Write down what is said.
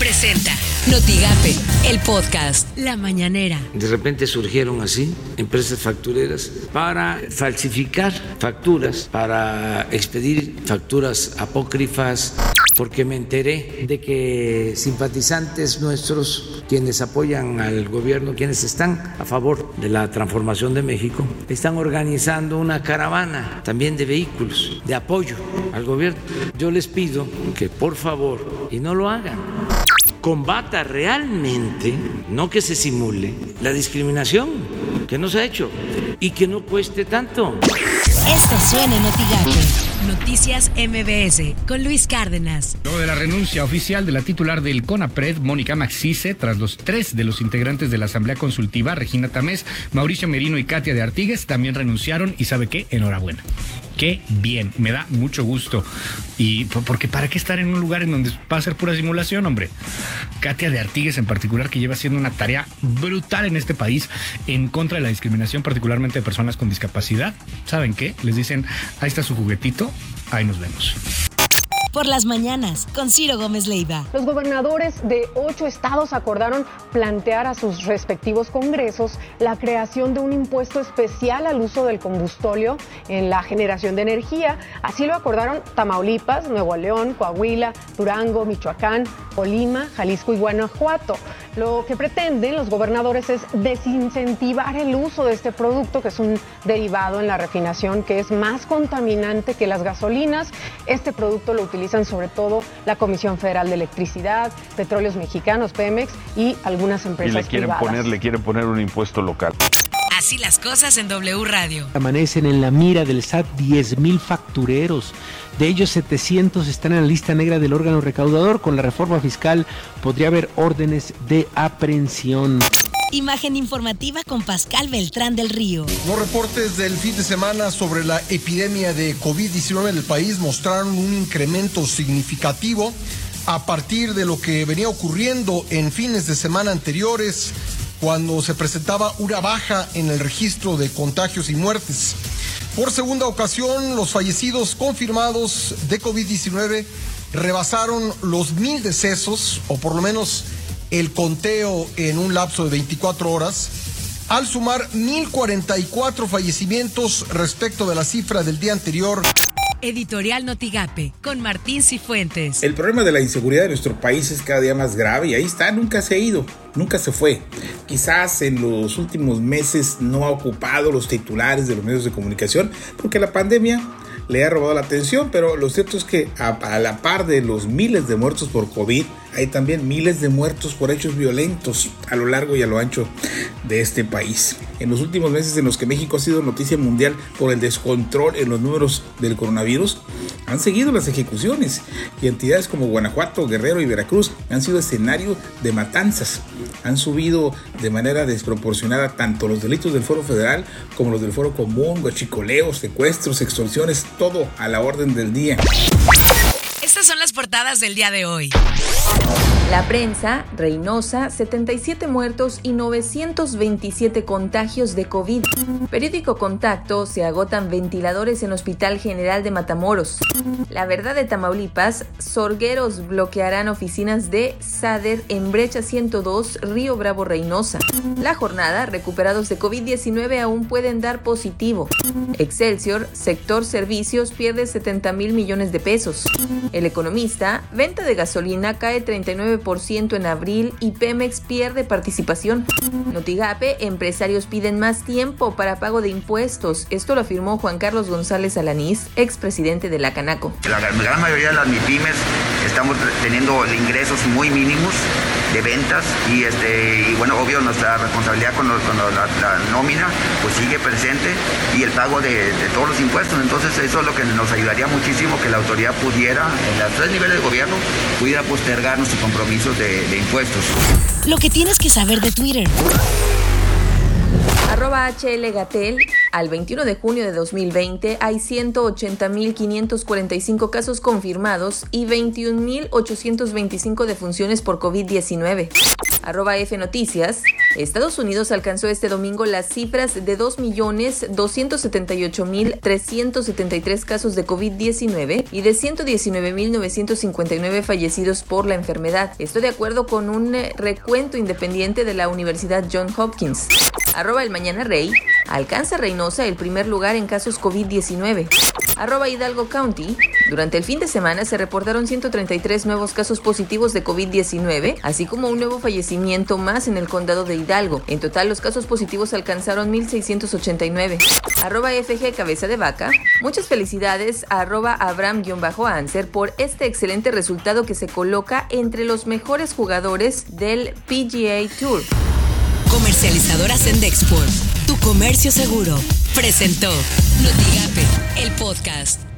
Presenta Notigape, el podcast La Mañanera. De repente surgieron así empresas factureras para falsificar facturas, para expedir facturas apócrifas, porque me enteré de que simpatizantes nuestros, quienes apoyan al gobierno, quienes están a favor de la transformación de México, están organizando una caravana también de vehículos de apoyo al gobierno. Yo les pido que por favor, y no lo hagan, combata realmente, no que se simule, la discriminación que no se ha hecho y que no cueste tanto. Suena en Noticias MBS con Luis Cárdenas. Luego de la renuncia oficial de la titular del CONAPRED, Mónica Maxice, tras los tres de los integrantes de la Asamblea Consultiva, Regina Tamés, Mauricio Merino y Katia de Artigues, también renunciaron y sabe qué, enhorabuena. Qué bien, me da mucho gusto. Y porque para qué estar en un lugar en donde va a ser pura simulación, hombre. Katia de Artigues en particular, que lleva haciendo una tarea brutal en este país en contra de la discriminación, particularmente de personas con discapacidad. ¿Saben qué? Les dicen, ahí está su juguetito, ahí nos vemos por las mañanas con Ciro Gómez Leiva. Los gobernadores de ocho estados acordaron plantear a sus respectivos congresos la creación de un impuesto especial al uso del combustóleo en la generación de energía. Así lo acordaron Tamaulipas, Nuevo León, Coahuila, Durango, Michoacán, Colima, Jalisco y Guanajuato. Lo que pretenden los gobernadores es desincentivar el uso de este producto, que es un derivado en la refinación que es más contaminante que las gasolinas. Este producto lo utilizan sobre todo la Comisión Federal de Electricidad, Petróleos Mexicanos, Pemex y algunas empresas y le quieren Poner, le quieren poner un impuesto local. Así las cosas en W Radio. Amanecen en la mira del SAT 10.000 factureros. De ellos 700 están en la lista negra del órgano recaudador. Con la reforma fiscal podría haber órdenes de aprehensión. Imagen informativa con Pascal Beltrán del Río. Los reportes del fin de semana sobre la epidemia de COVID-19 en el país mostraron un incremento significativo a partir de lo que venía ocurriendo en fines de semana anteriores cuando se presentaba una baja en el registro de contagios y muertes. Por segunda ocasión, los fallecidos confirmados de COVID-19 rebasaron los mil decesos, o por lo menos el conteo en un lapso de 24 horas, al sumar 1.044 fallecimientos respecto de la cifra del día anterior. Editorial Notigape, con Martín Cifuentes. El problema de la inseguridad de nuestro país es cada día más grave y ahí está, nunca se ha ido, nunca se fue. Quizás en los últimos meses no ha ocupado los titulares de los medios de comunicación porque la pandemia le ha robado la atención, pero lo cierto es que a, la par de los miles de muertos por COVID, hay también miles de muertos por hechos violentos a lo largo y a lo ancho de este país. En los últimos meses en los que México ha sido noticia mundial por el descontrol en los números del coronavirus, han seguido las ejecuciones y entidades como Guanajuato, Guerrero y Veracruz han sido escenario de matanzas. Han subido de manera desproporcionada tanto los delitos del Foro Federal como los del Foro Común, guachicoleos, secuestros, extorsiones, todo a la orden del día. Estas son las portadas del día de hoy. La prensa, Reynosa, 77 muertos y 927 contagios de COVID. Periódico Contacto, se agotan ventiladores en Hospital General de Matamoros. La verdad de Tamaulipas, sorgueros bloquearán oficinas de SADER en Brecha 102, Río Bravo Reynosa. La jornada, recuperados de COVID-19 aún pueden dar positivo. Excelsior, sector servicios, pierde 70 mil millones de pesos. El economista, venta de gasolina cae 39% en abril y Pemex pierde participación. Notigape, empresarios piden más tiempo para pago de impuestos. Esto lo afirmó Juan Carlos González Alanís, expresidente de la Canaco. La gran mayoría de las MIPIMES estamos teniendo ingresos muy mínimos de ventas y este y bueno obvio nuestra responsabilidad con, la, nómina pues sigue presente y el pago de, todos los impuestos. Entonces eso es lo que nos ayudaría muchísimo que la autoridad pudiera en los tres niveles de gobierno pudiera postergar nuestros compromisos de impuestos. Lo que tienes que saber de Twitter Arroba HL Gatel. Al 21 de junio de 2020 hay 180.545 casos confirmados y 21.825 defunciones por COVID-19. Arroba F Noticias. Estados Unidos alcanzó este domingo las cifras de 2.278.373 casos de COVID-19 y de 119.959 fallecidos por la enfermedad. Esto de acuerdo con un eh, recuento independiente de la Universidad John Hopkins. Arroba el Mañana Rey. Alcanza Reynosa el primer lugar en casos COVID-19. Arroba Hidalgo County. Durante el fin de semana se reportaron 133 nuevos casos positivos de COVID-19, así como un nuevo fallecimiento más en el condado de Hidalgo. En total, los casos positivos alcanzaron 1.689. Arroba FG Cabeza de Vaca. Muchas felicidades a arroba Abraham-Answer por este excelente resultado que se coloca entre los mejores jugadores del PGA Tour. Comercializadora Sendexport, tu comercio seguro, presentó Notigape, el podcast.